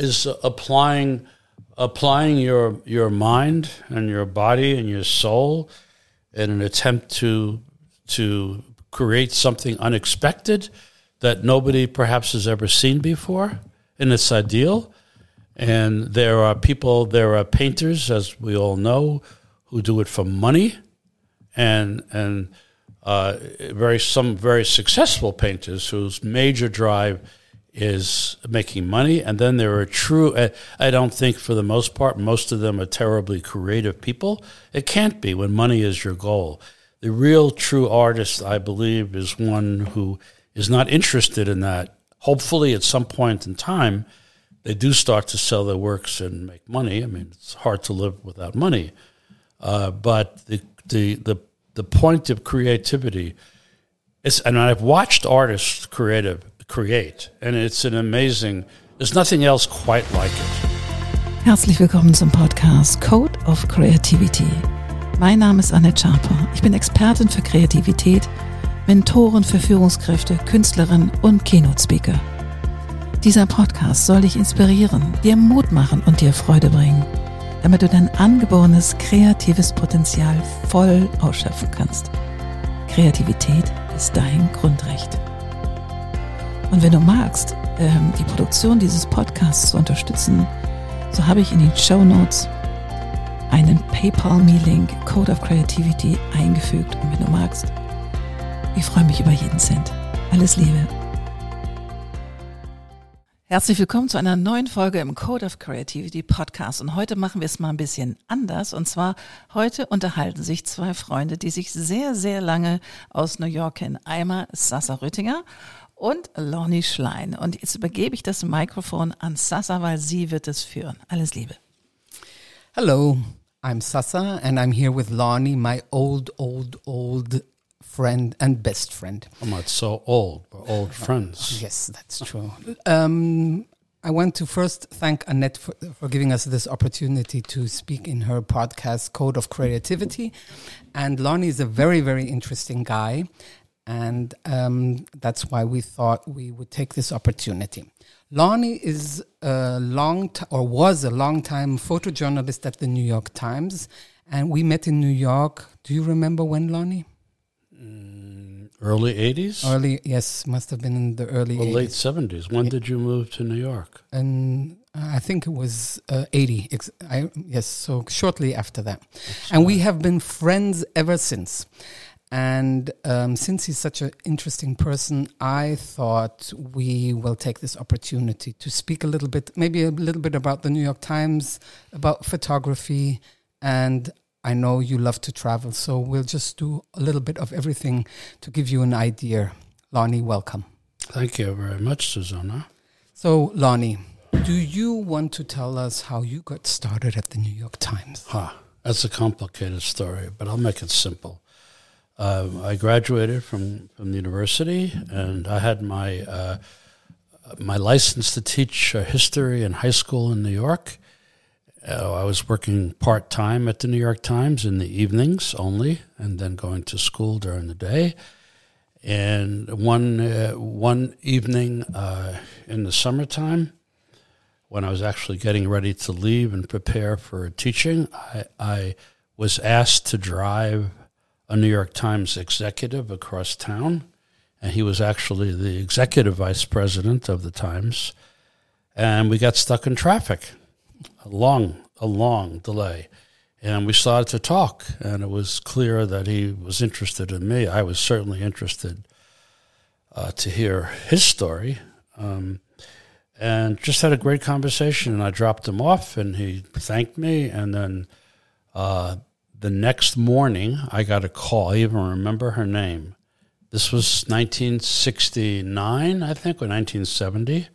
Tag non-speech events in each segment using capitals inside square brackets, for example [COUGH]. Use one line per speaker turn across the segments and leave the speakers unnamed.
is applying applying your your mind and your body and your soul in an attempt to to create something unexpected that nobody perhaps has ever seen before and it's ideal. And there are people there are painters as we all know who do it for money and and uh, very some very successful painters whose major drive is making money, and then there are true. I, don't think, for the most part, most of them are terribly creative people. It can't be when money is your goal. The real true artist, I believe, is one who is not interested in that. Hopefully, at some point in time, they do start to sell their works and make money. I mean, it's hard to live without money, uh, but the the the the point of creativity is, and I've watched artists creative create, and it's an amazing. There's nothing else quite like it.
Herzlich willkommen zum Podcast Code of Creativity. Mein Name ist Annette Schaper. Ich bin Expertin für Kreativität, Mentorin für Führungskräfte, Künstlerin und Keynote-Speaker. Dieser Podcast soll dich inspirieren, dir Mut machen und dir Freude bringen damit du dein angeborenes kreatives Potenzial voll ausschöpfen kannst. Kreativität ist dein Grundrecht. Und wenn du magst, ähm, die Produktion dieses Podcasts zu unterstützen, so habe ich in den Show Notes einen PayPal-Me-Link Code of Creativity eingefügt. Und wenn du magst, ich freue mich über jeden Cent. Alles Liebe. Herzlich willkommen zu einer neuen Folge im Code of Creativity Podcast. Und heute machen wir es mal ein bisschen anders. Und zwar heute unterhalten sich zwei Freunde, die sich sehr, sehr lange aus New York kennen. Einmal Sasa Rüttinger und Lonnie Schlein. Und jetzt übergebe ich das Mikrofon an Sasa, weil sie wird es führen. Alles Liebe.
Hello, I'm Sasa and I'm here with Lonnie, my old, old, old friend and best friend.
I'm not so old. We're old friends.
Yes, that's true. Um, I want to first thank Annette for, for, giving us this opportunity to speak in her podcast, Code of Creativity. And Lonnie is a very, very interesting guy. And um, that's why we thought we would take this opportunity. Lonnie is a long t- or was a long time photojournalist at the New York Times. And we met in New York. Do you remember when, Lonnie?
Early 80s?
Early, yes, must have been in the early
well,
80s.
late 70s. When did you move to New York?
And uh, I think it was uh, 80. Ex- I, yes, so shortly after that. That's and right. we have been friends ever since. And um, since he's such an interesting person, I thought we will take this opportunity to speak a little bit, maybe a little bit about the New York Times, about photography, and I know you love to travel, so we'll just do a little bit of everything to give you an idea. Lonnie, welcome.
Thank you very much, Susanna.
So, Lonnie, do you want to tell us how you got started at the New York Times?
Huh, that's a complicated story, but I'll make it simple. Um, I graduated from, from the university, and I had my uh, my license to teach uh, history in high school in New York. Uh, I was working part time at the New York Times in the evenings only, and then going to school during the day. And one uh, one evening uh, in the summertime, when I was actually getting ready to leave and prepare for teaching, I, I was asked to drive a New York Times executive across town, and he was actually the executive vice president of the Times, and we got stuck in traffic a long, a long delay. And we started to talk, and it was clear that he was interested in me. I was certainly interested uh, to hear his story. Um, and just had a great conversation. And I dropped him off, and he thanked me. And then uh, the next morning, I got a call. I even remember her name. This was 1969, I think, or 1970.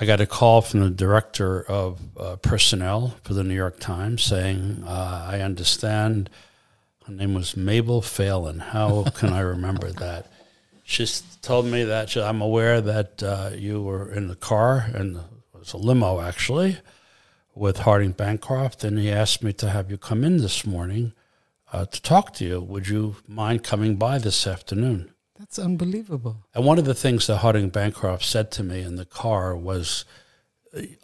I got a call from the director of uh, personnel for the New York Times saying, uh, I understand her name was Mabel Phelan. How can I remember that? She told me that she, I'm aware that uh, you were in the car, and it was a limo actually, with Harding Bancroft, and he asked me to have you come in this morning uh, to talk to you. Would you mind coming by this afternoon?
That's unbelievable.
And one of the things that Harding Bancroft said to me in the car was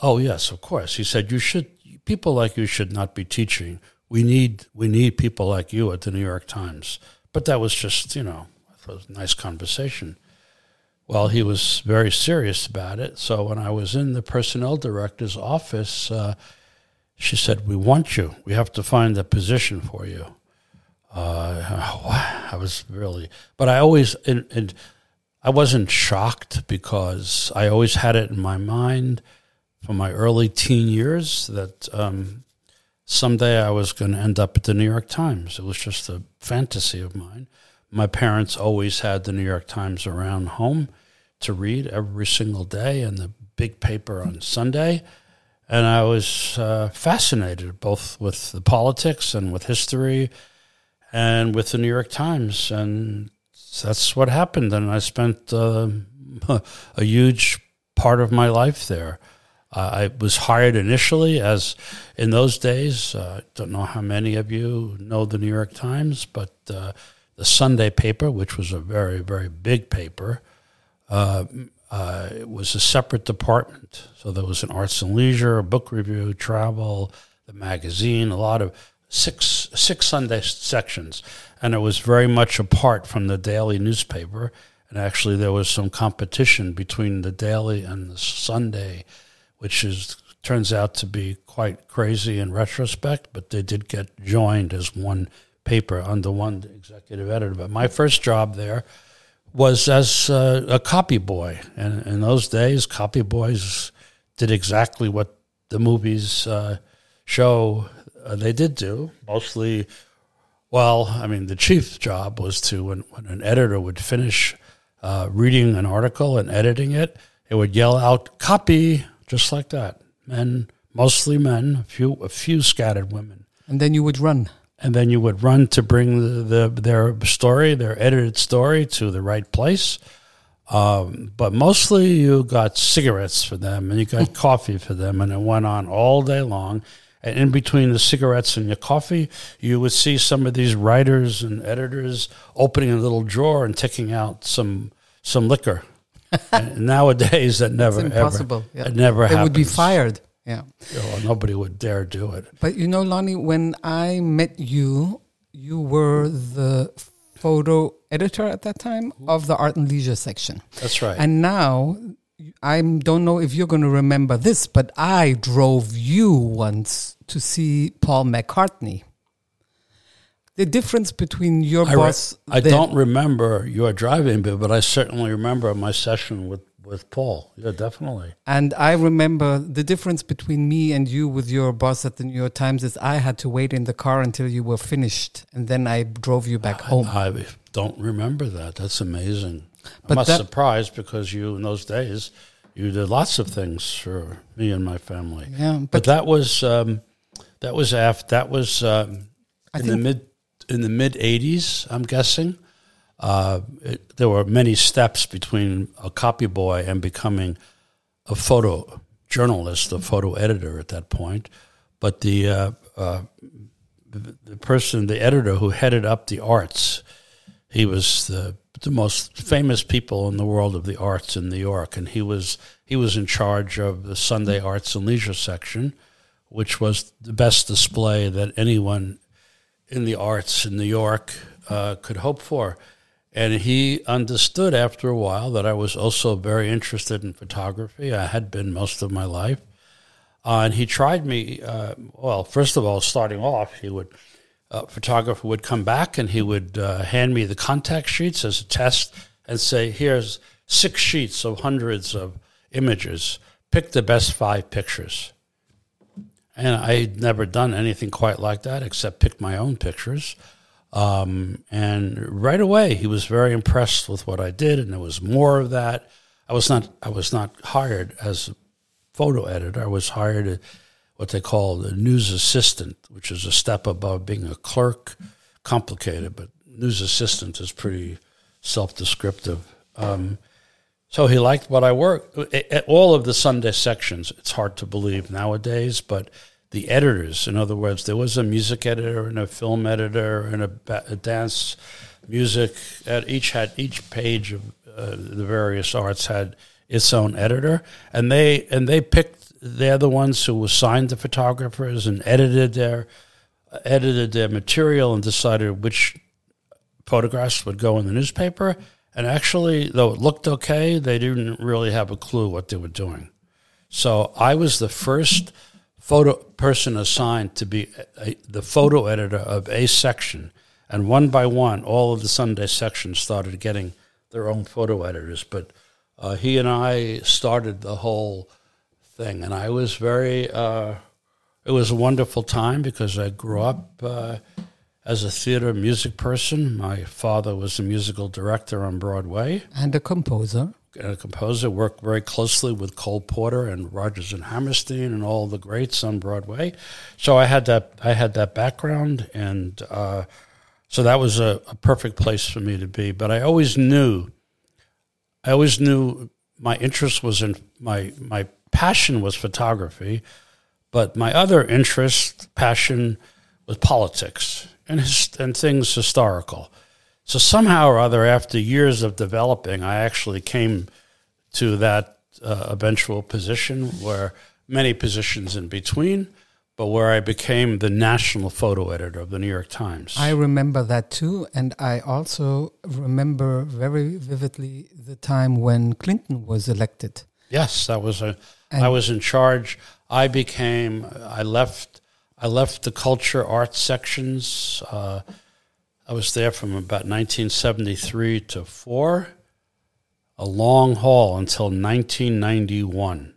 Oh yes, of course. He said you should people like you should not be teaching. We need we need people like you at the New York Times. But that was just you know it was a nice conversation. Well, he was very serious about it. So when I was in the personnel director's office, uh, she said, "We want you. We have to find a position for you." Uh, [LAUGHS] I was really, but I always and, and I wasn't shocked because I always had it in my mind from my early teen years that um, someday I was going to end up at the New York Times. It was just a fantasy of mine. My parents always had the New York Times around home to read every single day and the big paper on Sunday. And I was uh, fascinated both with the politics and with history and with the New York Times. And that's what happened. And I spent uh, [LAUGHS] a huge part of my life there. Uh, I was hired initially as, in those days, uh, I don't know how many of you know the New York Times, but uh, the Sunday paper, which was a very, very big paper, uh, uh, it was a separate department. So there was an arts and leisure, a book review, travel, the magazine, a lot of six six Sunday sections, and it was very much apart from the daily newspaper. And actually, there was some competition between the daily and the Sunday, which is turns out to be quite crazy in retrospect. But they did get joined as one paper under one executive editor. But my first job there was as a copy boy, and in those days, copy boys did exactly what the movies uh, show uh, they did do. Mostly, well, I mean, the chief job was to when, when an editor would finish uh, reading an article and editing it, it would yell out "copy" just like that. Men, mostly men, a few a few scattered women,
and then you would run.
And then you would run to bring the, the their story, their edited story, to the right place. Um, but mostly you got cigarettes for them and you got [LAUGHS] coffee for them, and it went on all day long. And in between the cigarettes and your coffee, you would see some of these writers and editors opening a little drawer and taking out some some liquor. [LAUGHS] and nowadays, that never
impossible.
ever, yeah. it never
They
happens.
would be fired. Yeah.
Well, nobody would dare do it.
But you know, Lonnie, when I met you, you were the photo editor at that time mm-hmm. of the art and leisure section.
That's right.
And now I don't know if you're going to remember this, but I drove you once to see Paul McCartney. The difference between your
I,
boss.
I
then-
don't remember your driving bit, but I certainly remember my session with, with Paul. Yeah, definitely.
And I remember the difference between me and you with your boss at the New York Times is I had to wait in the car until you were finished, and then I drove you back home.
I don't remember that. That's amazing.
But
I'm not
that-
surprised because you, in those days, you did lots of things for me and my family.
Yeah,
But,
but,
that was um, that was after that was um, in the mid in the mid '80s. I'm guessing uh, it, there were many steps between a copy boy and becoming a photo journalist, a photo editor at that point. But the uh, uh, the person, the editor who headed up the arts, he was the the most famous people in the world of the arts in New York, and he was he was in charge of the Sunday Arts and Leisure section, which was the best display that anyone in the arts in New York uh, could hope for. And he understood after a while that I was also very interested in photography. I had been most of my life. Uh, and he tried me, uh, well, first of all, starting off, he would, uh, photographer would come back and he would uh, hand me the contact sheets as a test and say, here's six sheets of hundreds of images. Pick the best five pictures. And I'd never done anything quite like that except pick my own pictures. Um, and right away, he was very impressed with what I did, and there was more of that. I was not I was not hired as a photo editor. I was hired as what they call a news assistant, which is a step above being a clerk. Complicated, but news assistant is pretty self-descriptive. Um, so he liked what I worked. At all of the Sunday sections, it's hard to believe nowadays, but the editors, in other words, there was a music editor and a film editor and a, a dance music. At each had each page of uh, the various arts had its own editor, and they and they picked they're the ones who assigned the photographers and edited their edited their material and decided which photographs would go in the newspaper. And actually, though it looked okay, they didn't really have a clue what they were doing. So I was the first photo person assigned to be a, the photo editor of a section, and one by one, all of the Sunday sections started getting their own photo editors. But uh, he and I started the whole thing, and I was very. Uh, it was a wonderful time because I grew up uh, as a theater music person. My father was a musical director on Broadway
And a composer.
A composer. Worked very closely with Cole Porter and Rodgers and Hammerstein and all the greats on Broadway. So I had that. I had that background, and uh, so that was a, a perfect place for me to be. But I always knew. I always knew my interest was in my my passion was photography, but my other interest, passion, was politics and his, and things historical. So somehow or other, after years of developing, I actually came to that uh, eventual position where many positions in between, but where I became the national photo editor of the New York Times.
I remember that too, and I also remember very vividly the time when Clinton was elected.
yes, that was a.
And-
I was in charge. I became. I left. I left the culture arts sections. Uh, I was there from about 1973 to four, a long haul until 1991.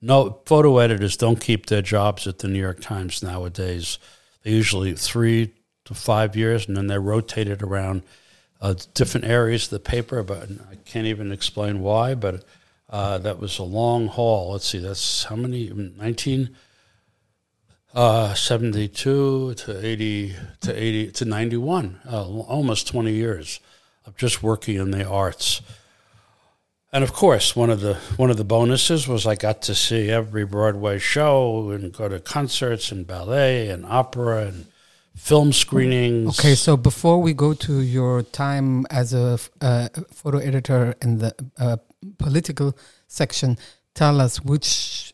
No photo editors don't keep their jobs at the New York Times nowadays. They usually three to five years, and then they're rotated around uh, different areas of the paper. But I can't even explain why. But uh, that was a long haul. Let's see, that's how many? 19. Uh, 72 to 80 to 80 to 91, uh, almost 20 years of just working in the arts. And of course, one of the one of the bonuses was I got to see every Broadway show and go to concerts and ballet and opera and film screenings.
Okay, so before we go to your time as a uh, photo editor in the uh, political section, tell us which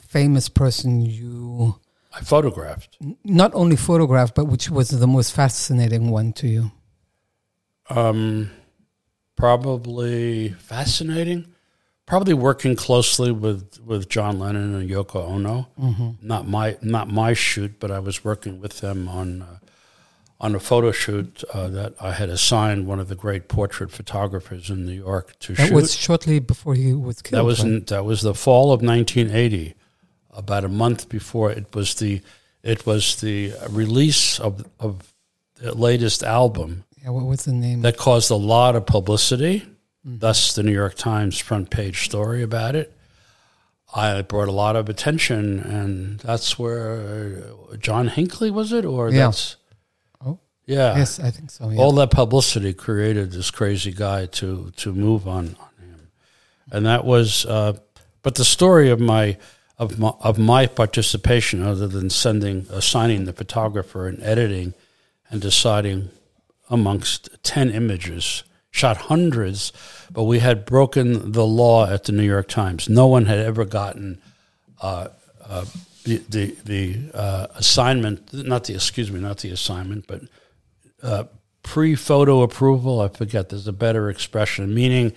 famous person you
I photographed.
not only photographed, but which was the most fascinating one to you.
Um, probably fascinating. Probably working closely with, with John Lennon and Yoko Ono. Not my not my shoot, but I was working with them on uh, on a photo shoot uh, that I had assigned one of the great portrait photographers in New York to
That
shoot.
was shortly before he was killed.
that was
right?
in, that was the fall of 1980, about a month before it was the it was the release of of the latest album
yeah, what was the name?
that caused a lot of publicity. Thus, the New York Times front page story about it. I brought a lot of attention, and that's where uh, John Hinckley was it, or
Yeah.
that's
Oh.
yeah,
yes, I think so. Yeah.
all that publicity created this crazy guy to to move on, on him, and that was. Uh, but the story of my of my of my participation, other than sending assigning the photographer and editing, and deciding amongst ten images, shot hundreds, but we had broken the law at the New York Times. No one had ever gotten. Uh, uh, the the, the uh, assignment, not the excuse me, not the assignment, but uh, pre photo approval. I forget. There's a better expression, meaning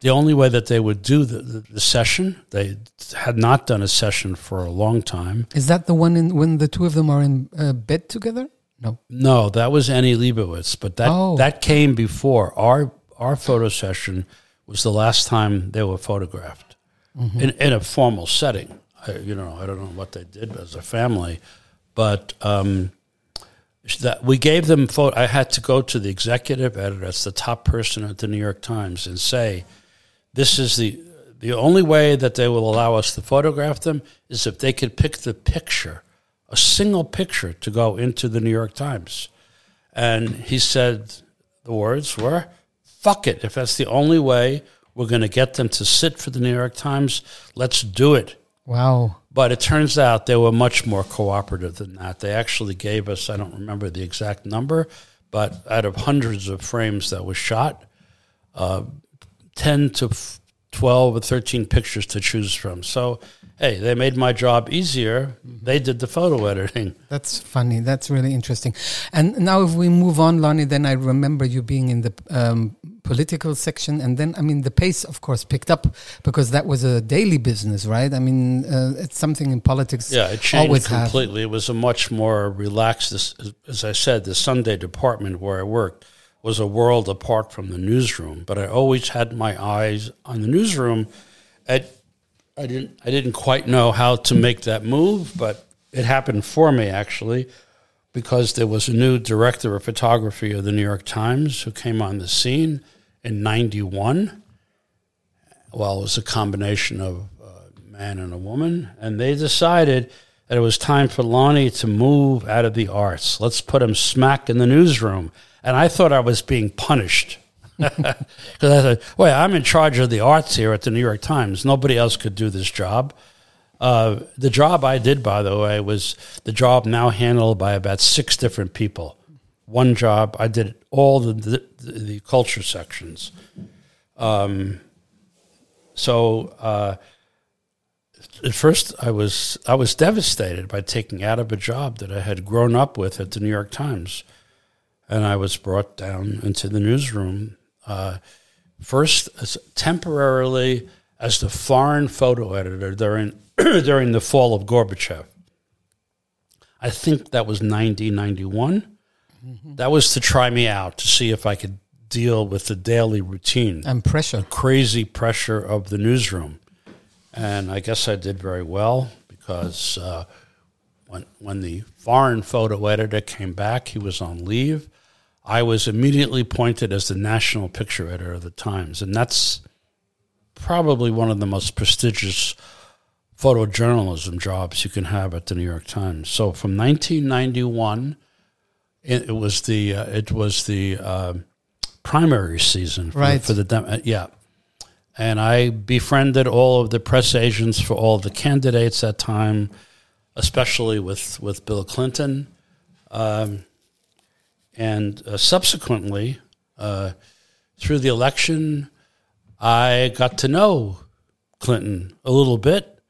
the only way that they would do the, the, the session, they had not done a session for a long time.
Is that the one in when the two of them are in uh, bed together? No.
No, that was Annie Leibovitz, but that
Oh.
that came before our our photo session was the last time they were photographed in in a formal setting. I, you know, I don't know what they did as a family, but um, that we gave them photo. I had to go to the executive editor, that's the top person at the New York Times, and say, "This is the the only way that they will allow us to photograph them is if they could pick the picture, a single picture, to go into the New York Times." And he said, the words were, "Fuck it! If that's the only way we're going to get them to sit for the New York Times, let's do it."
Wow.
But it turns out they were much more cooperative than that. They actually gave us, I don't remember the exact number, but out of hundreds of frames that was shot, uh, 10 to 12 or 13 pictures to choose from. So hey, they made my job easier. They did the photo editing. [LAUGHS]
That's funny. That's really interesting. And now, if we move on, Lonnie, then I remember you being in the um, political section, and then I mean the pace, of course, picked up because that was a daily business, right? I mean, uh, it's something in politics.
Yeah, it changed
always have.
completely. It was a much more relaxed. As, as I said, the Sunday department where I worked was a world apart from the newsroom. But I always had my eyes on the newsroom. At I didn't I didn't quite know how to make that move, but it happened for me actually because there was a new director of photography of the New York Times who came on the scene in 91. Well, it was a combination of a man and a woman, and they decided that it was time for Lonnie to move out of the arts. Let's put him smack in the newsroom. And I thought I was being punished. [LAUGHS] Because I thought, wait, I'm in charge of the arts here at the New York Times. Nobody else could do this job. Uh, the job I did, by the way, was the job now handled by about six different people. One job, I did all the the, the culture sections. Um, so uh, at first, I was I was devastated by taking out of a job that I had grown up with at the New York Times, and I was brought down into the newsroom. Uh, first, as temporarily as the foreign photo editor during [CLEARS THROAT] during the fall of Gorbachev. I think that was 1991. Mm-hmm. That was to try me out to see if I could deal with the daily routine
and pressure,
crazy pressure of the newsroom. And I guess I did very well because uh, when when the foreign photo editor came back, he was on leave. I was immediately appointed as the national picture editor of the Times, and that's probably one of the most prestigious photojournalism jobs you can have at the New York Times. So from 1991, it, it was the uh, it was the uh, primary season for,
right.
for the Dem- uh, yeah, and I befriended all of the press agents for all the candidates at that time, especially with with Bill Clinton, um, and uh, subsequently uh, through the election. I got to know Clinton a little bit,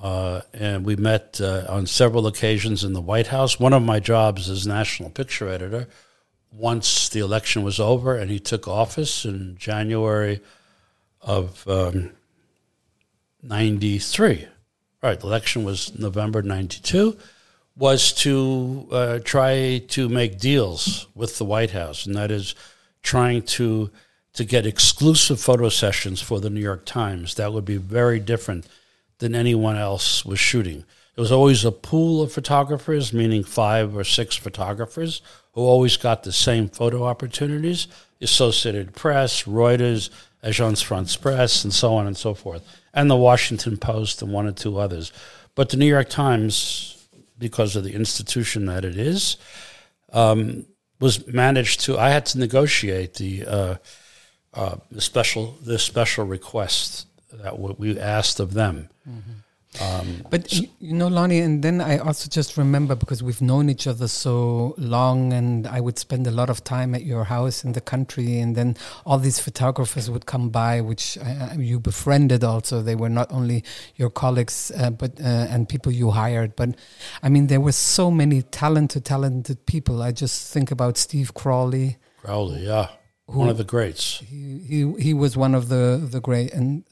uh, and we met uh, on several occasions in the White House. One of my jobs as national picture editor. Once the election was over and he took office in January of um, 93, right, the election was November 92, was to uh, try to make deals with the White House, and that is trying to to get exclusive photo sessions for the New York Times. That would be very different than anyone else was shooting. There was always a pool of photographers, meaning five or six photographers, who always got the same photo opportunities. Associated Press, Reuters, Agence France Presse, and so on and so forth, and the Washington Post and one or two others. But the New York Times, because of the institution that it is, um, was managed to. I had to negotiate the. Uh, uh, special the special requests that we asked of them.
Mm-hmm. Um, but you, you know, Lonnie, and then I also just remember because we've known each other so long, and I would spend a lot of time at your house in the country, and then all these photographers would come by, which uh, you befriended. Also, they were not only your colleagues, uh, but uh, and people you hired. But I mean, there were so many talented, talented people. I just think about Steve Crowley.
Crowley, yeah who, one of the greats.
He, he he was one of the the great, and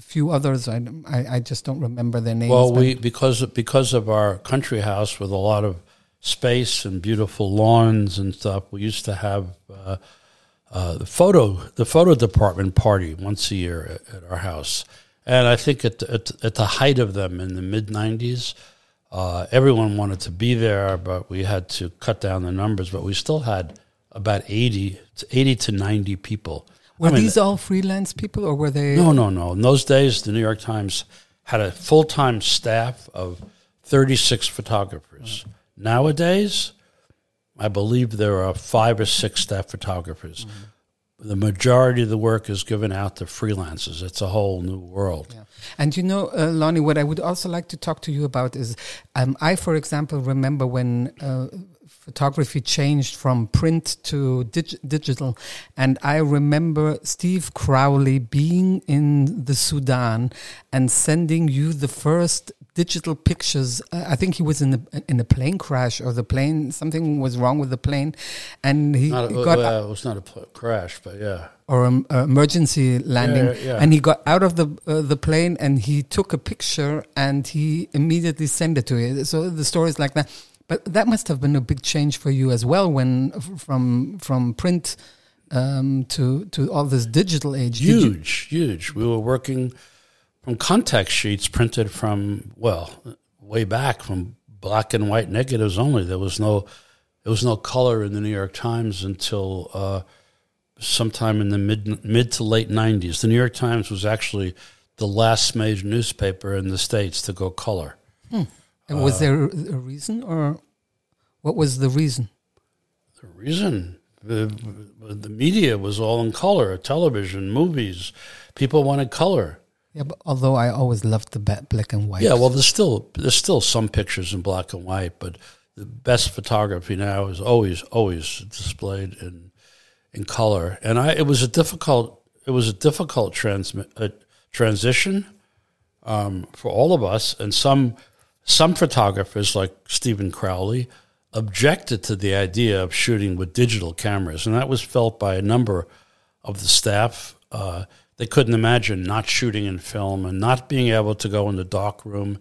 few others. I, I, I just don't remember their names.
Well, we because because of our country house with a lot of space and beautiful lawns and stuff, we used to have. Uh, uh, the photo the photo department party once a year at, at our house, and I think at the, at, at, the height of them in the mid '90s, uh, everyone wanted to be there, but we had to cut down the numbers. But we still had about 80 to 80 to 90 people.
Were I mean, these all freelance people or were they?
No, no, no. In those days, the New York Times had a full time staff of 36 photographers. Mm-hmm. Nowadays, I believe there are five or six staff photographers. Mm-hmm. The majority of the work is given out to freelancers. It's a whole new world. Yeah.
And you know, uh, Lonnie, what I would also like to talk to you about is um, I, for example, remember when. Uh, photography changed from print to dig- digital. And I remember Steve Crowley being in the Sudan and sending you the first digital pictures. Uh, I think he was in the in a plane crash or the plane something was wrong with the plane, and he
Not a,
got
well, it was not a crash, but yeah.
or uh, emergency landing,
Yeah, yeah.
and he got out of the uh, the plane and he took a picture and he immediately sent it to you. So the story is like that. But that must have been a big change for you as well, when from from print um, to to all this digital age.
Huge, huge. We were working from contact sheets printed from well, way back from black and white negatives only. There was no there was no color in the New York Times until uh, sometime in the mid mid to late nineties. The New York Times was actually the last major newspaper in the states to go color.
And was there a reason, or what was the reason?
The reason the, the media was all in color, television, movies. People wanted color.
Yeah, but although I always loved the black and white.
Yeah, well, there's still there's still some pictures in black and white, but the best photography now is always always displayed in in color. And I it was a difficult it was a difficult transmit uh, transition um, for all of us, and some some photographers like Stephen Crowley objected to the idea of shooting with digital cameras, and that was felt by a number of the staff. Uh, they couldn't imagine not shooting in film and not being able to go in the dark room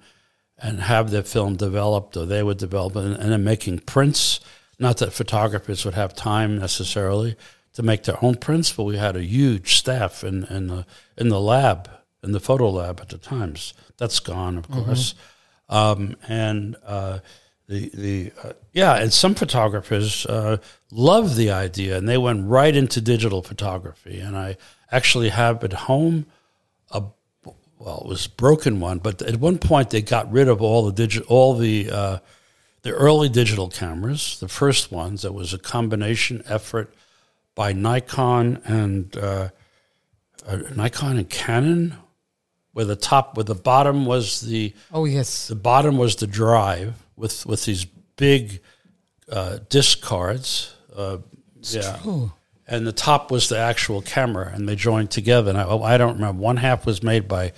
and have their film developed, or they would develop it, and, and then making prints. Not that photographers would have time necessarily to make their own prints, but we had a huge staff in, in the in the lab, in the photo lab at the times. That's gone, of course. Um, and uh, the the uh, yeah, and some photographers uh, love the idea, and they went right into digital photography. And I actually have at home a well, it was broken one, but at one point they got rid of all the digital, all the uh, the early digital cameras, the first ones. That was a combination effort by Nikon and uh, uh, Nikon and Canon, where the top, where the bottom was the
Oh yes.
the bottom was the drive with with these big uh, disc cards. Uh, yeah,
Oh,
and the top was the actual camera, and they joined together. And I, I don't remember. One half was made by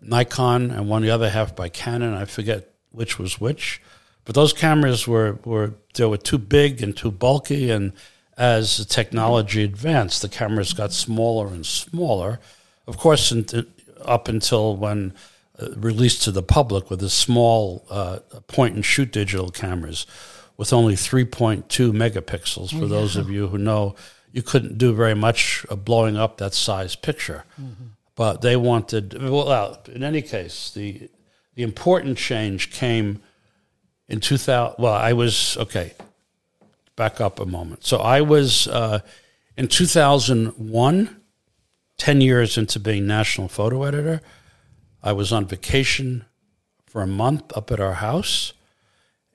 Nikon, and one the other half by Canon. I forget which was which, but those cameras were were they were too big and too bulky. And as the technology advanced, the cameras got smaller and smaller. Of course, in, up until when uh, released to the public with the small uh, point and shoot digital cameras with only 3.2 megapixels. For those of you who know, you couldn't do very much of blowing up that size picture. But they wanted, well, in any case, the, the important change came in 2000. Well, I was, okay, back up a moment. So I was uh, in 2001, 10 years into being national photo editor. I was on vacation for a month up at our house,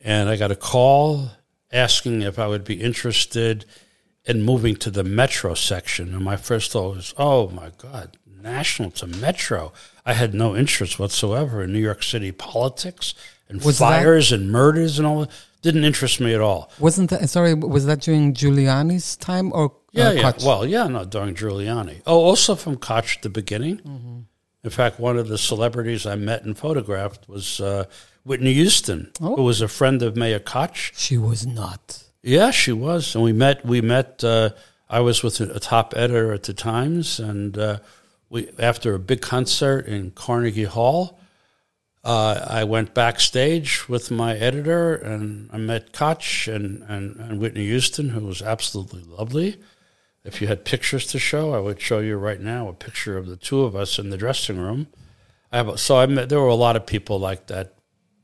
and I got a call asking if I would be interested in moving to the metro section. And my first thought was, oh my God, national to metro. I had no interest whatsoever in New York City politics and
Was that-
fires and murders and all that. Didn't interest me at all.
wasn't that? Sorry, was that during Giuliani's time or
Yeah,
uh,
yeah.
Koch?
Well, yeah, no, during Giuliani. Oh, also from Koch at the beginning. In fact, one of the celebrities I met and photographed was uh, Whitney Houston,
Oh.
who was a friend of Mayor Koch.
she was not.
Yeah, she was, and we met. We met. Uh, I was with a, a top editor at the Times, and uh, we after a big concert in Carnegie Hall. Uh, I went backstage with my editor, and I met Koch and, and, and Whitney Houston, who was absolutely lovely. If you had pictures to show, I would show you right now a picture of the two of us in the dressing room. I have, so I met, there were a lot of people like that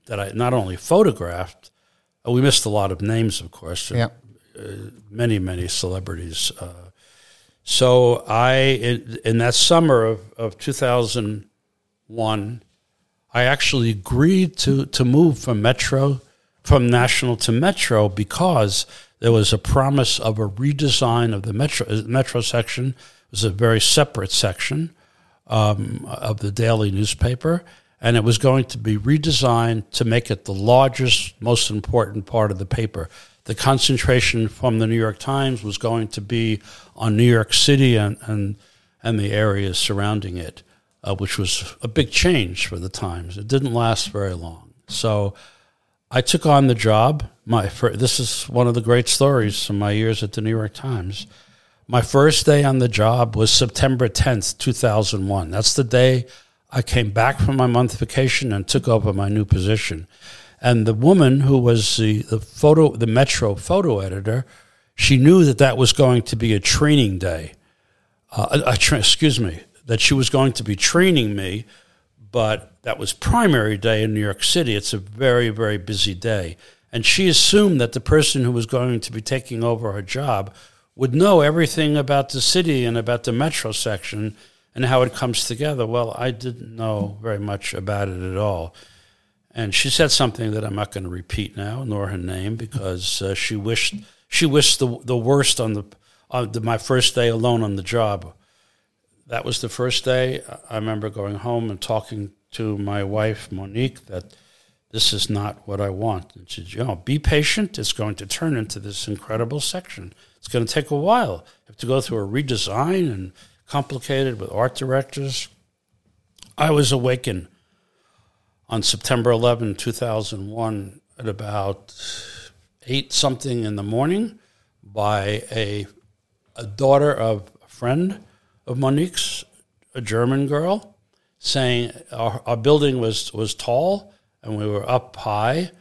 that I not only photographed. uh, We missed a lot of names, of course.
Yeah.
many many celebrities. Uh, so I in, in that summer of, of 2001, I actually agreed to to move from Metro from National to Metro because there was a promise of a redesign of the Metro uh, Metro section. It was a very separate section um, of the daily newspaper, and it was going to be redesigned to make it the largest, most important part of the paper. the concentration from the New York Times was going to be on New York City and and, and the areas surrounding it, uh, which was a big change for the Times. It didn't last very long, so I took on the job. My this is one of the great stories from my years at the New York Times. My first day on the job was September 10th, 2001. That's the day I came back from my month vacation and took over my new position. And the woman who was the, the photo, the Metro photo editor, she knew that that was going to be a training day. Uh, a tra- excuse me, that she was going to be training me, but that was primary day in New York City. It's a very, very busy day. And she assumed that the person who was going to be taking over her job would know everything about the city and about the metro section and how it comes together. Well, I didn't know very much about it at all. And she said something that I'm not going to repeat now, nor her name, because uh, she wished she wished the the worst on the on the, my first day alone on the job. That was the first day. I remember going home and talking to my wife Monique that this is not what I want. And she said, you know, be patient. It's going to turn into this incredible section. It's going to take a while. You have to go through a redesign and complicated with art directors. I was awakened on September 11, 2001, at about 8 something in the morning by a, a daughter of a friend of Monique's, a German girl, saying our, our building was, was tall and we were up high.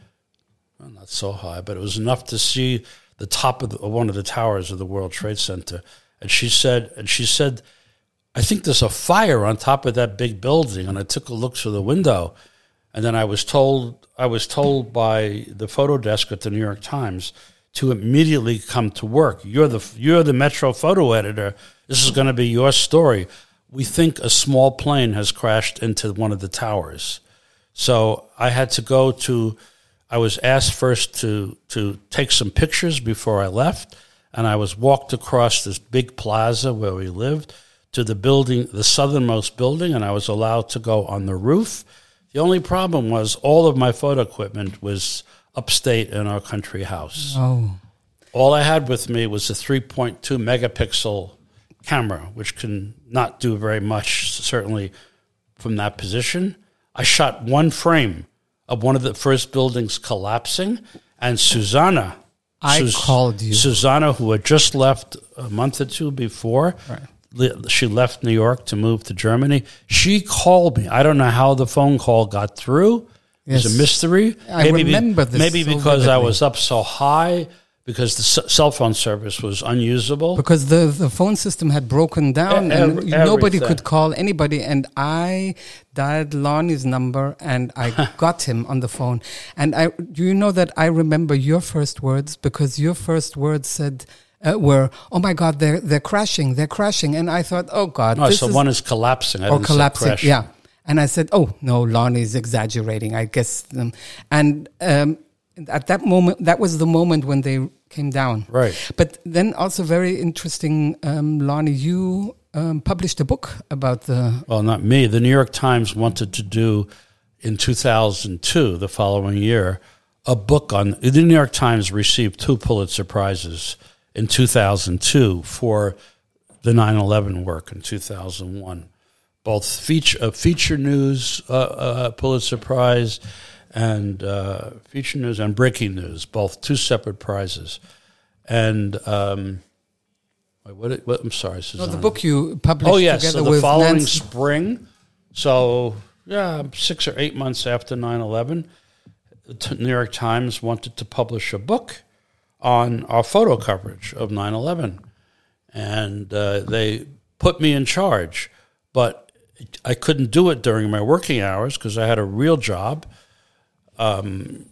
Well, not so high, but it was enough to see the top of, the, of one of the towers of the World Trade Center. And she said, and she said, I think there's a fire on top of that big building. And I took a look through the window, and then I was told I was told by the photo desk at the New York Times to immediately come to work. You're the you're the Metro photo editor. This is going to be your story. We think a small plane has crashed into one of the towers. So I had to go to I was asked first to to take some pictures before I left, and I was walked across this big plaza where we lived to the building, the southernmost building, and I was allowed to go on the roof. The only problem was all of my photo equipment was upstate in our country house.
Oh.
All I had with me was a 3.2 megapixel camera, which can not do very much, certainly from that position. I shot one frame of one of the first buildings collapsing, and Susanna.
I Sus- called you.
Susanna, who had just left a month or two before, right. she left New York to move to Germany. She called me. I don't know how the phone call got through. Yes. It's a mystery.
I maybe remember this.
Maybe so because vividly. I was up so high because the cell phone service was unusable.
Because the, the phone system had broken down e- and nobody could call anybody. And I dialed Lonnie's number and I [LAUGHS] got him on the phone. And I, do you know that I remember your first words? Because your first words said, uh, were, oh my God, they're, they're crashing, they're crashing. And I thought, oh God.
No, so is one is collapsing. I
or collapsing, yeah. And I said, oh, no, Lonnie's exaggerating, I guess. Um, and, um, at that moment, that was the moment when they came down.
Right.
But then also very interesting, um, Lonnie, you um, published a book about the.
Well, not me. The New York Times wanted to do in 2002, the following year, a book on. The New York Times received two Pulitzer Prizes in 2002 for the 9 11 work in 2001. Both feature, a feature news uh, uh, Pulitzer Prize and uh, feature news and breaking news, both two separate prizes. And um, what, what, I'm sorry, Susanna.
No, the book you published.
Oh yes,
together
so
the
following
Nancy.
spring. So yeah, six or eight months after 9/11, the New York Times wanted to publish a book on our photo coverage of 9/11, and uh, they put me in charge, but I couldn't do it during my working hours because I had a real job um,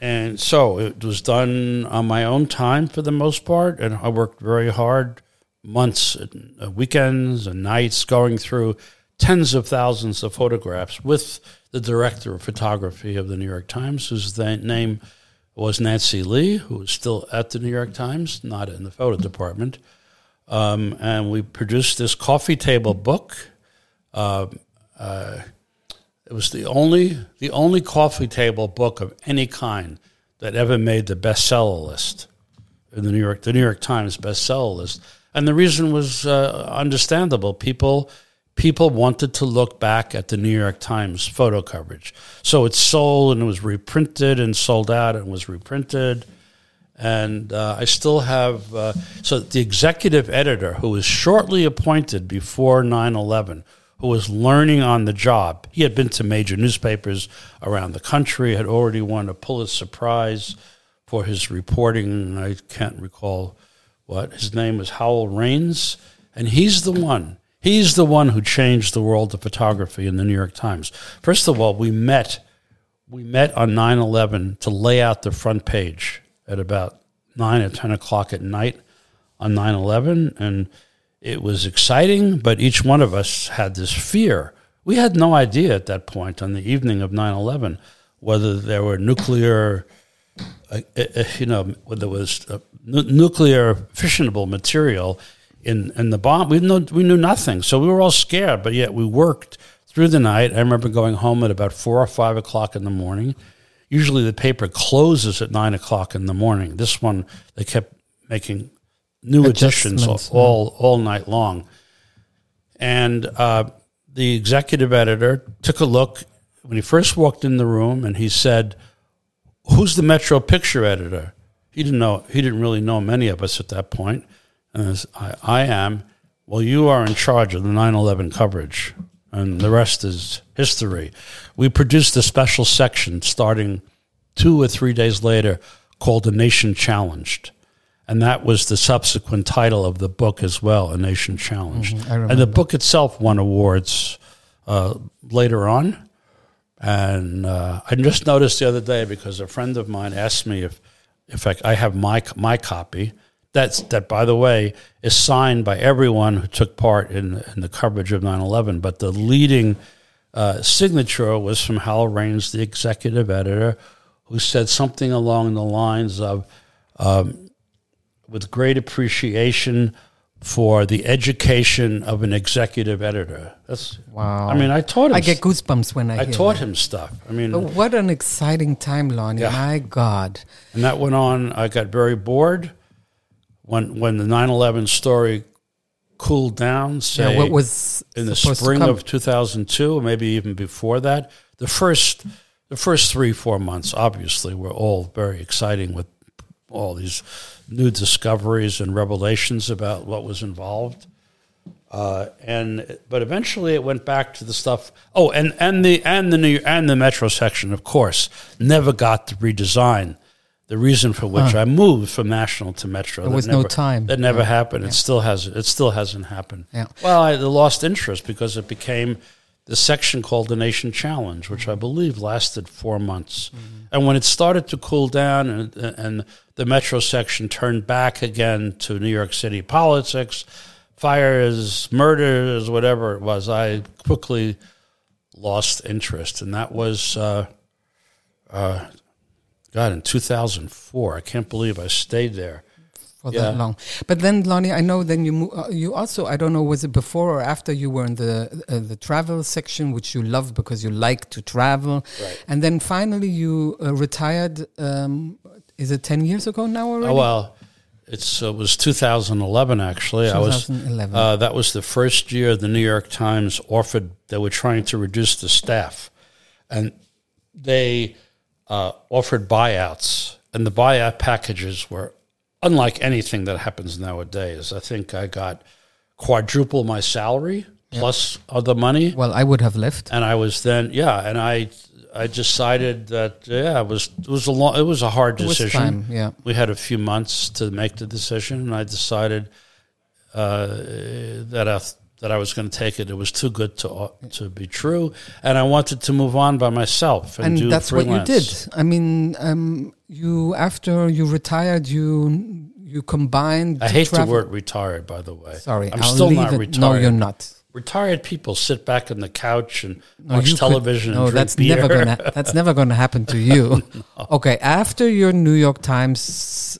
and so it was done on my own time for the most part, and I worked very hard, months, uh, weekends, and nights, going through tens of thousands of photographs with the director of photography of the New York Times, whose name was Nancy Lee, who is still at the New York Times, not in the photo department. Um, and we produced this coffee table book. Uh, uh, it was the only the only coffee table book of any kind that ever made the bestseller list in the New York the New York Times bestseller list, and the reason was uh, understandable. People people wanted to look back at the New York Times photo coverage, so it sold and it was reprinted and sold out and was reprinted. And uh, I still have, uh, so the executive editor who was shortly appointed before 9 11, who was learning on the job, he had been to major newspapers around the country, had already won a Pulitzer Prize for his reporting. I can't recall what. His name was Howell Raines. And he's the one, he's the one who changed the world of photography in the New York Times. First of all, we met. We met on 9 11 to lay out the front page at about 9 or 10 o'clock at night on 9 11. And it was exciting, but each one of us had this fear. We had no idea at that point on the evening of 9 11 whether there were nuclear, uh, uh, you know, whether there was uh, nuclear fissionable material in, in the bomb. We, know, we knew nothing. So we were all scared, but yet we worked through the night. I remember going home at about 4 or 5 o'clock in the morning Usually the paper closes at nine o'clock in the morning. This one, they kept making new editions all, all night long. And uh, the executive editor took a look when he first walked in the room and he said, Who's the Metro picture editor? He didn't know, he didn't really know many of us at that point. And I, I am. Well, you are in charge of the 9 11 coverage and the rest is history. We produced a special section starting two or three days later called "The Nation Challenged. And that was the subsequent title of the book as well, A Nation Challenged. Mm-hmm, and the book itself won awards uh, later on. And uh, I just noticed the other day because a friend of mine asked me if, if I, I have my, my copy that's that, by the way, is signed by everyone who took part in, in the coverage of 9/11. But the leading uh, signature was from Hal Raines, the executive editor, who said something along the lines of, um, "With great appreciation." For the education of an executive editor. That's
wow.
I mean, I taught him.
I get goosebumps when I.
I taught
that.
him stuff. I mean,
but what an exciting time, Lonnie! Yeah. My God.
And that went on. I got very bored when when the 9/11 story cooled down, say
yeah, what was
in the spring of 2002, maybe even before that, the first the first three four months obviously were all very exciting with all these new discoveries and revelations about what was involved. Uh, and but eventually it went back to the stuff. Oh, and and the and the new and the metro section, of course, never got the redesign the reason for which huh. I moved from national to metro.
There was
never,
no time.
That never yeah. happened. Yeah. It still has. It still hasn't happened. Yeah. Well, I lost interest because it became the section called the Nation Challenge, which I believe lasted four months. Mm-hmm. And when it started to cool down, and, and the metro section turned back again to New York City politics, fires, murders, whatever it was, I quickly lost interest, and that was. Uh, uh, God, in 2004. I can't believe I stayed there
for yeah. that long. But then, Lonnie, I know then you uh, you also I don't know was it before or after you were in the uh, the travel section, which you loved because you like to travel,
right.
and then finally you uh, retired. Um, is it ten years ago now already?
Oh well. It's, uh, it was 2011, actually.
2011.
I was, uh, that was the first year the New York Times offered, they were trying to reduce the staff. And they uh, offered buyouts, and the buyout packages were unlike anything that happens nowadays. I think I got quadruple my salary plus yep. other money.
Well, I would have left,
and I was then yeah, and I I decided that yeah, it was it was a long, it was a hard decision.
Time, yeah,
we had a few months to make the decision, and I decided uh, that I that I was going to take it. It was too good to uh, to be true, and I wanted to move on by myself and,
and that's
freelance.
what you did. I mean, um, you after you retired, you you combined.
I hate travel. the word retired, by the way.
Sorry,
I'm
I'll
still not it. retired.
No, you're not.
Retired people sit back on the couch and no, watch television.
Could, no, that's
beer.
never gonna. That's never gonna happen to you. [LAUGHS] no. Okay, after your New York Times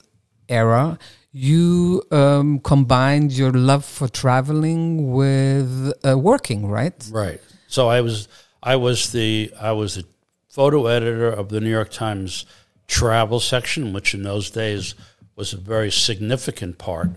era, you um, combined your love for traveling with uh, working, right?
Right. So I was I was the I was the photo editor of the New York Times travel section, which in those days was a very significant part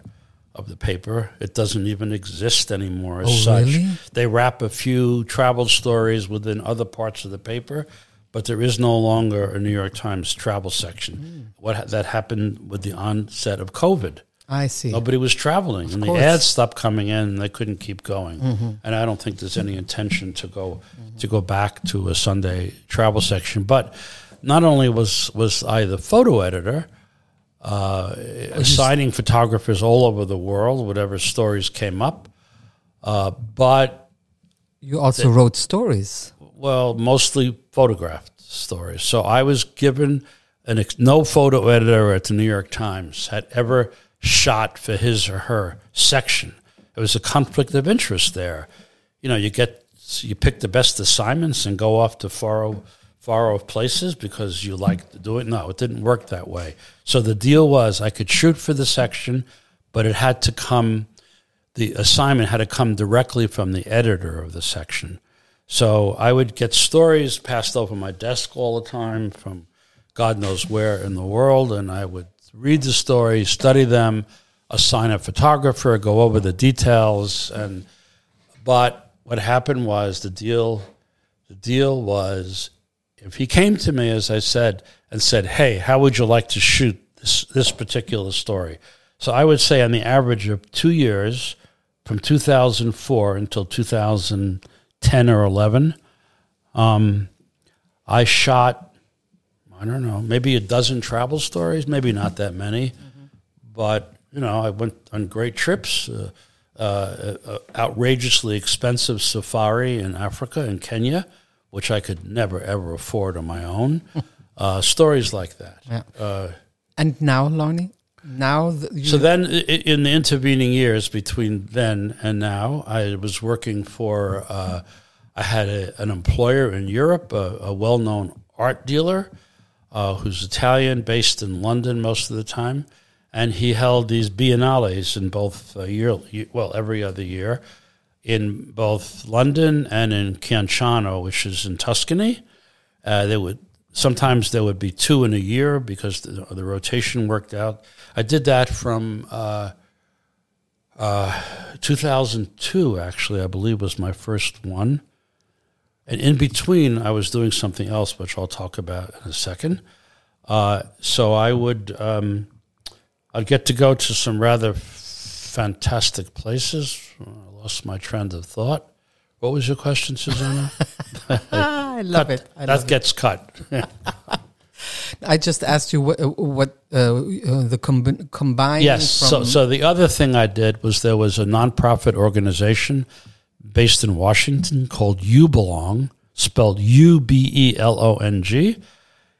of the paper. It doesn't even exist anymore as
Oh,
such.
really?
They wrap a few travel stories within other parts of the paper, but there is no longer a New York Times travel section.
Hmm.
What ha- that happened with the onset of COVID.
I see.
Nobody was traveling, and the
course. Mm-hmm.
ads stopped coming in, and they couldn't keep going. And I don't think there's any intention to go to go back to a Sunday travel section. But not only was was I the photo editor, uh, assigning photographers all over the world, whatever stories came up, uh, but
You also wrote stories.
well, mostly photographed stories. So I was given an ex- no photo editor at the New York Times had ever shot for his or her section. It was a conflict of interest there. You know, you get you pick the best assignments and go off to far far off places because you like to do it. No, it didn't work that way. So the deal was I could shoot for the section, but it had to come the assignment had to come directly from the editor of the section. So I would get stories passed over my desk all the time from God knows where in the world, and I would read the stories, study them, assign a photographer, go over the details, and but what happened was the deal the deal was if he came to me as I said and said, "Hey, how would you like to shoot this this particular story?" So I would say on the average of 2 years from 2004 until 2010 or 11 um, I shot I don't know, maybe a dozen travel stories, maybe not that many, but you know, I went on great trips, uh, uh, uh, outrageously expensive safari in Africa and Kenya, which I could never ever afford on my own. [LAUGHS] uh, stories like that.
Yeah.
Uh,
And now, Lonnie, now
so then, in the intervening years between then and now, I was working for. Uh, I had a, an employer in Europe, a, a well-known art dealer, uh, who's Italian, based in London most of the time, and he held these biennales in both uh, year, well, every other year, in both London and in Chianciano, which is in Tuscany. Uh, there would sometimes there would be two in a year because the, the rotation worked out. I did that from uh, uh, 2002, actually, I believe was my first one. And in between, I was doing something else, which I'll talk about in a second. Uh, so I would, um, I'd get to go to some rather fantastic places. Lost my trend of thought. What was your question, Susanna? [LAUGHS]
I love it. I,
that
love
gets cut. [LAUGHS]
I just asked you what, what uh, uh, the combi- combined.
Yes. So, so the other thing I did was there was a nonprofit organization based in Washington called UBELONG, spelled U B E L O N G.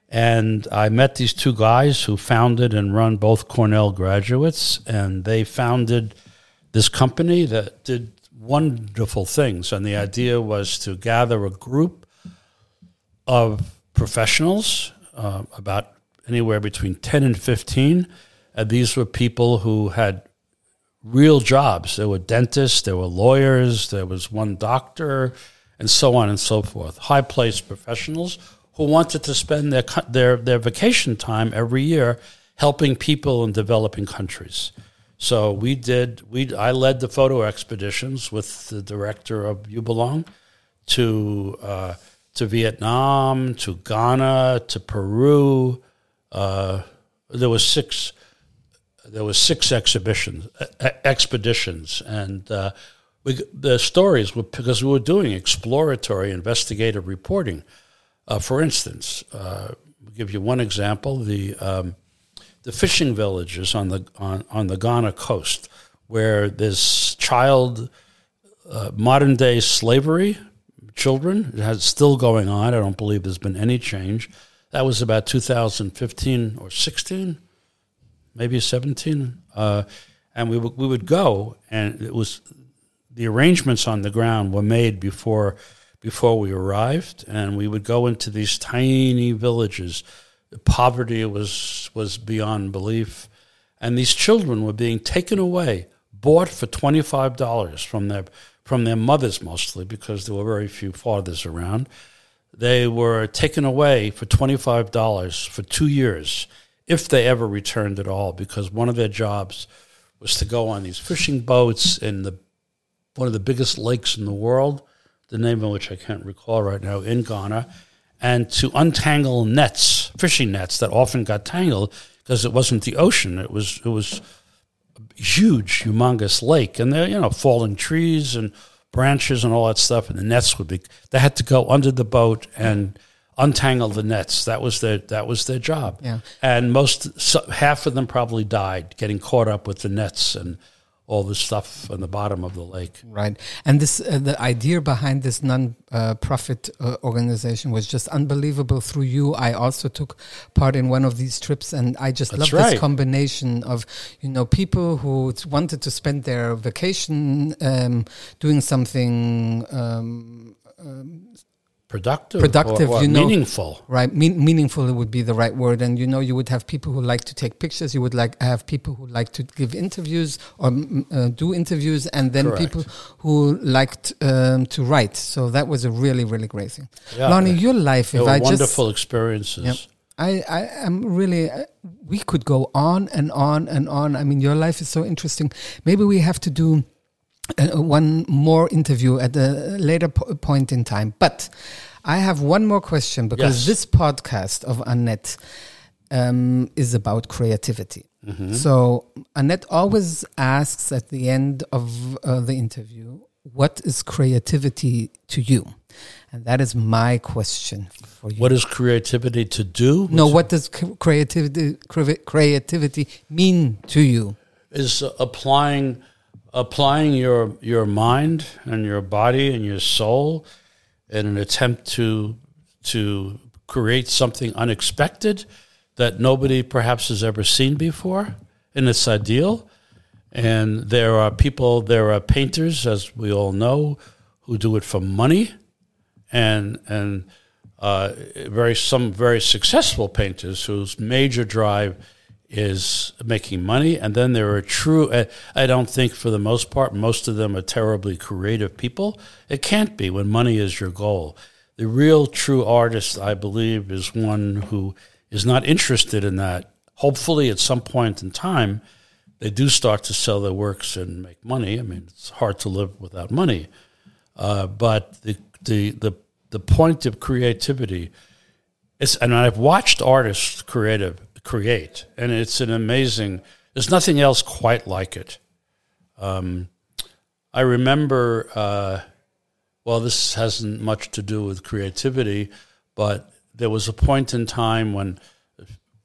And I met these two guys who founded and run both Cornell graduates, and they founded this company that did wonderful things. And the idea was to gather a group of professionals, uh, about anywhere between 10 and 15. And these were people who had real jobs. There were dentists, there were lawyers, there was one doctor, and so on and so forth. High placed professionals who wanted to spend their, their, their vacation time every year helping people in developing countries. So we did. We I led the photo expeditions with the director of UBELONG to uh, to Vietnam, to Ghana, to Peru. Uh, there was six. There was six exhibitions, expeditions, and uh, we, the stories were because we were doing exploratory investigative reporting. Uh, for instance, uh, I'll give you one example: the um, the fishing villages on the on, on the Ghana coast, where this child uh, modern day slavery, children, has still going on. I don't believe there's been any change. That was about 2015 or 16, maybe 17, uh, and we would we would go, and it was the arrangements on the ground were made before before we arrived, and we would go into these tiny villages. The poverty was was beyond belief, and these children were being taken away, bought for twenty five dollars from their from their mothers mostly because there were very few fathers around. they were taken away for $25 for two years, if they ever returned at all, because one of their jobs was to go on these fishing boats in the one of the biggest lakes in the world, the name of which I can't recall right now, in Ghana, and to untangle nets, fishing nets that often got tangled because it wasn't the ocean; it was it was a huge, humongous lake, and there you know falling trees and branches and all that stuff, and the nets would be. They had to go under the boat and untangle the nets. That was their that was their job.
Yeah.
And most so, half of them probably died getting caught up with the nets and all the stuff on the bottom of the lake.
Right, and this uh, the idea behind this non-profit uh, organization was just unbelievable. Through you, I also took part in one of these trips, and I just love this combination of you know people who wanted to spend their vacation um, doing something. Um,
Productive,
Productive,
or, or
you know.
meaningful.
right mean, meaningful would be the right word and you know you would have people who like to take pictures you would like have people who like to give interviews or mm, uh, do interviews and then
Correct.
people who liked um, to write so that was a really really great thing
Yeah.
lonnie your life if i just
wonderful experiences.
Yep. I, I am really, uh, we could go on and on and on. I mean, your life is so interesting. Maybe we have to do uh, one more interview at a later po- point in time. But I have one more question because
Yes.
this podcast of Annett um, is about creativity. So Annett always asks at the end of uh, the interview, "What is creativity to you?" And that is my question for you.
What is creativity to do?
No, what does creativity creativity mean to you?
is applying applying your your mind and your body and your soul in an attempt to to create something unexpected that nobody perhaps has ever seen before and it's ideal. And there are people there are painters as we all know who do it for money. And and uh, very some very successful painters whose major drive is making money, and then there are true. I, don't think for the most part, most of them are terribly creative people. It can't be when money is your goal. The real true artist, I believe, is one who is not interested in that. Hopefully, at some point in time, they do start to sell their works and make money. I mean, it's hard to live without money. Uh, but the, the the the point of creativity is, and I've watched artists creative create, and it's an amazing. There's nothing else quite like it. Um, I remember. Uh, well, this hasn't much to do with creativity, but there was a point in time when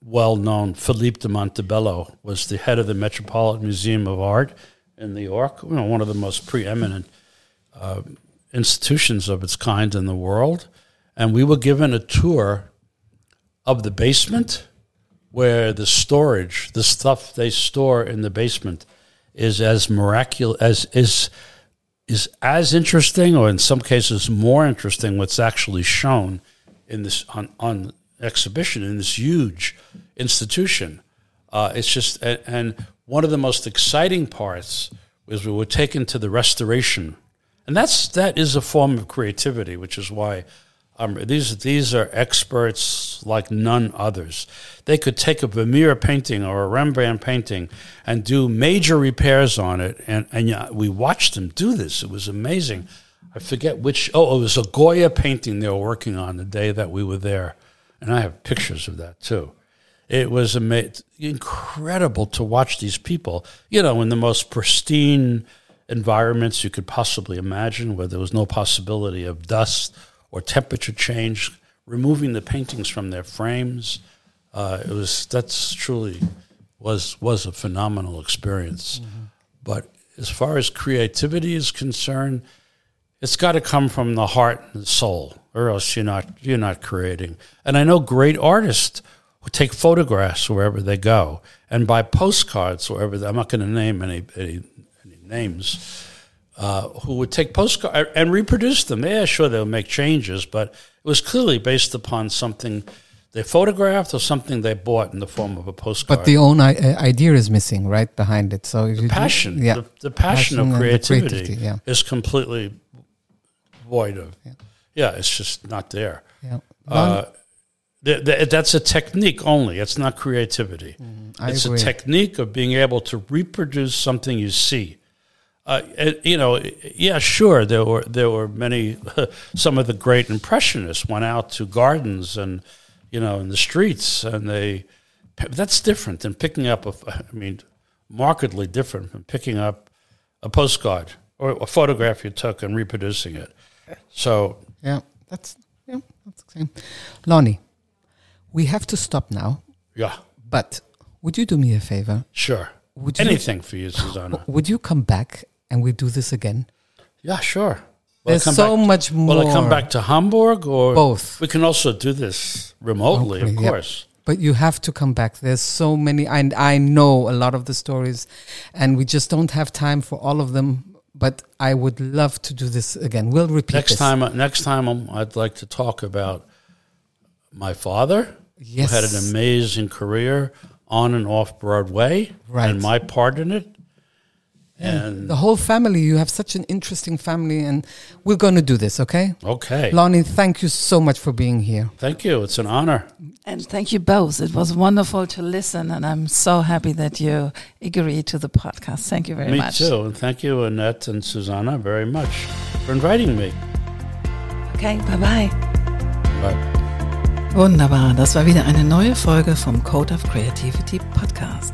well-known Philippe de Montebello was the head of the Metropolitan Museum of Art in New York, you know, one of the most preeminent uh, institutions of its kind in the world. And we were given a tour of the basement where the storage, the stuff they store in the basement, is as miraculous as is is as interesting, or in some cases more interesting, what's actually shown in this on, on exhibition in this huge institution. Uh, it's just and, and one of the most exciting parts was we were taken to the restoration, and that's that is a form of creativity, which is why um, these these are experts like none others. They could take a Vermeer painting or a Rembrandt painting and do major repairs on it, and and yeah, we watched them do this. It was amazing. I forget which. Oh, it was a Goya painting they were working on the day that we were there, and I have pictures of that too. It was ama- incredible to watch these people, you know, in the most pristine environments you could possibly imagine, where there was no possibility of dust or temperature change, removing the paintings from their frames. Uh, it was that's truly was was a phenomenal experience. But as far as creativity is concerned, it's got to come from the heart and the soul, or else you're not you're not creating. And I know great artists who take photographs wherever they go and buy postcards wherever. They, I'm not going to name any, any, any names. Uh, who would take postcards and reproduce them? Yeah, sure, they'll make changes, but it was clearly based upon something they photographed or something they bought in the form of a postcard.
But the own I- uh, idea is missing right behind it. So do-
passion,
yeah,
the, the passion,
Passion
of creativity,
creativity, yeah.
is completely void of. Yeah, it's just not there.
Yeah.
Uh, th- th- that's a technique only. It's not creativity.
Mm-hmm.
It's
agree.
a technique of being able to reproduce something you see. Uh, it- you know, yeah, sure. There were there were many. [LAUGHS] some of the great impressionists went out to gardens and you know in the streets, and they. That's different than picking up a. I mean, markedly different from picking up a postcard or a photograph you took and reproducing it. So
yeah, that's yeah, that's the same. Lonnie, we have to stop now.
yeah,
But would you do me a favor?
sure.
Would you
Anything for you, Susanna. [LAUGHS]
would you come back and we do this again?
Yeah, sure.
There's so
back-
much more.
Will I come back to Hamburg or
Both.
We can also do this remotely, of course.
But you have to come back. There's so many, and I know a lot of the stories, and we just don't have time for all of them. But I would love to do this again. We'll repeat
Next
this.
time, next time, um, I'd like to talk about my father,
Yes.
who had an amazing career on and off Broadway,
Right.
and my part in it. Mm. And
The whole family. You have such an interesting family, and we're going to do this. Okay,
okay,
Lonnie. Thank you so much for being here.
thank you. It's an honor.
And thank you both. It was wonderful to listen, and I'm so happy that you agreed to the podcast. Thank you very
Me
much.
too. And thank you, Annett and Susanna, very much for inviting me.
Okay, bye bye.
Bye.
Wunderbar, das war wieder eine neue Folge vom Code of Creativity Podcast.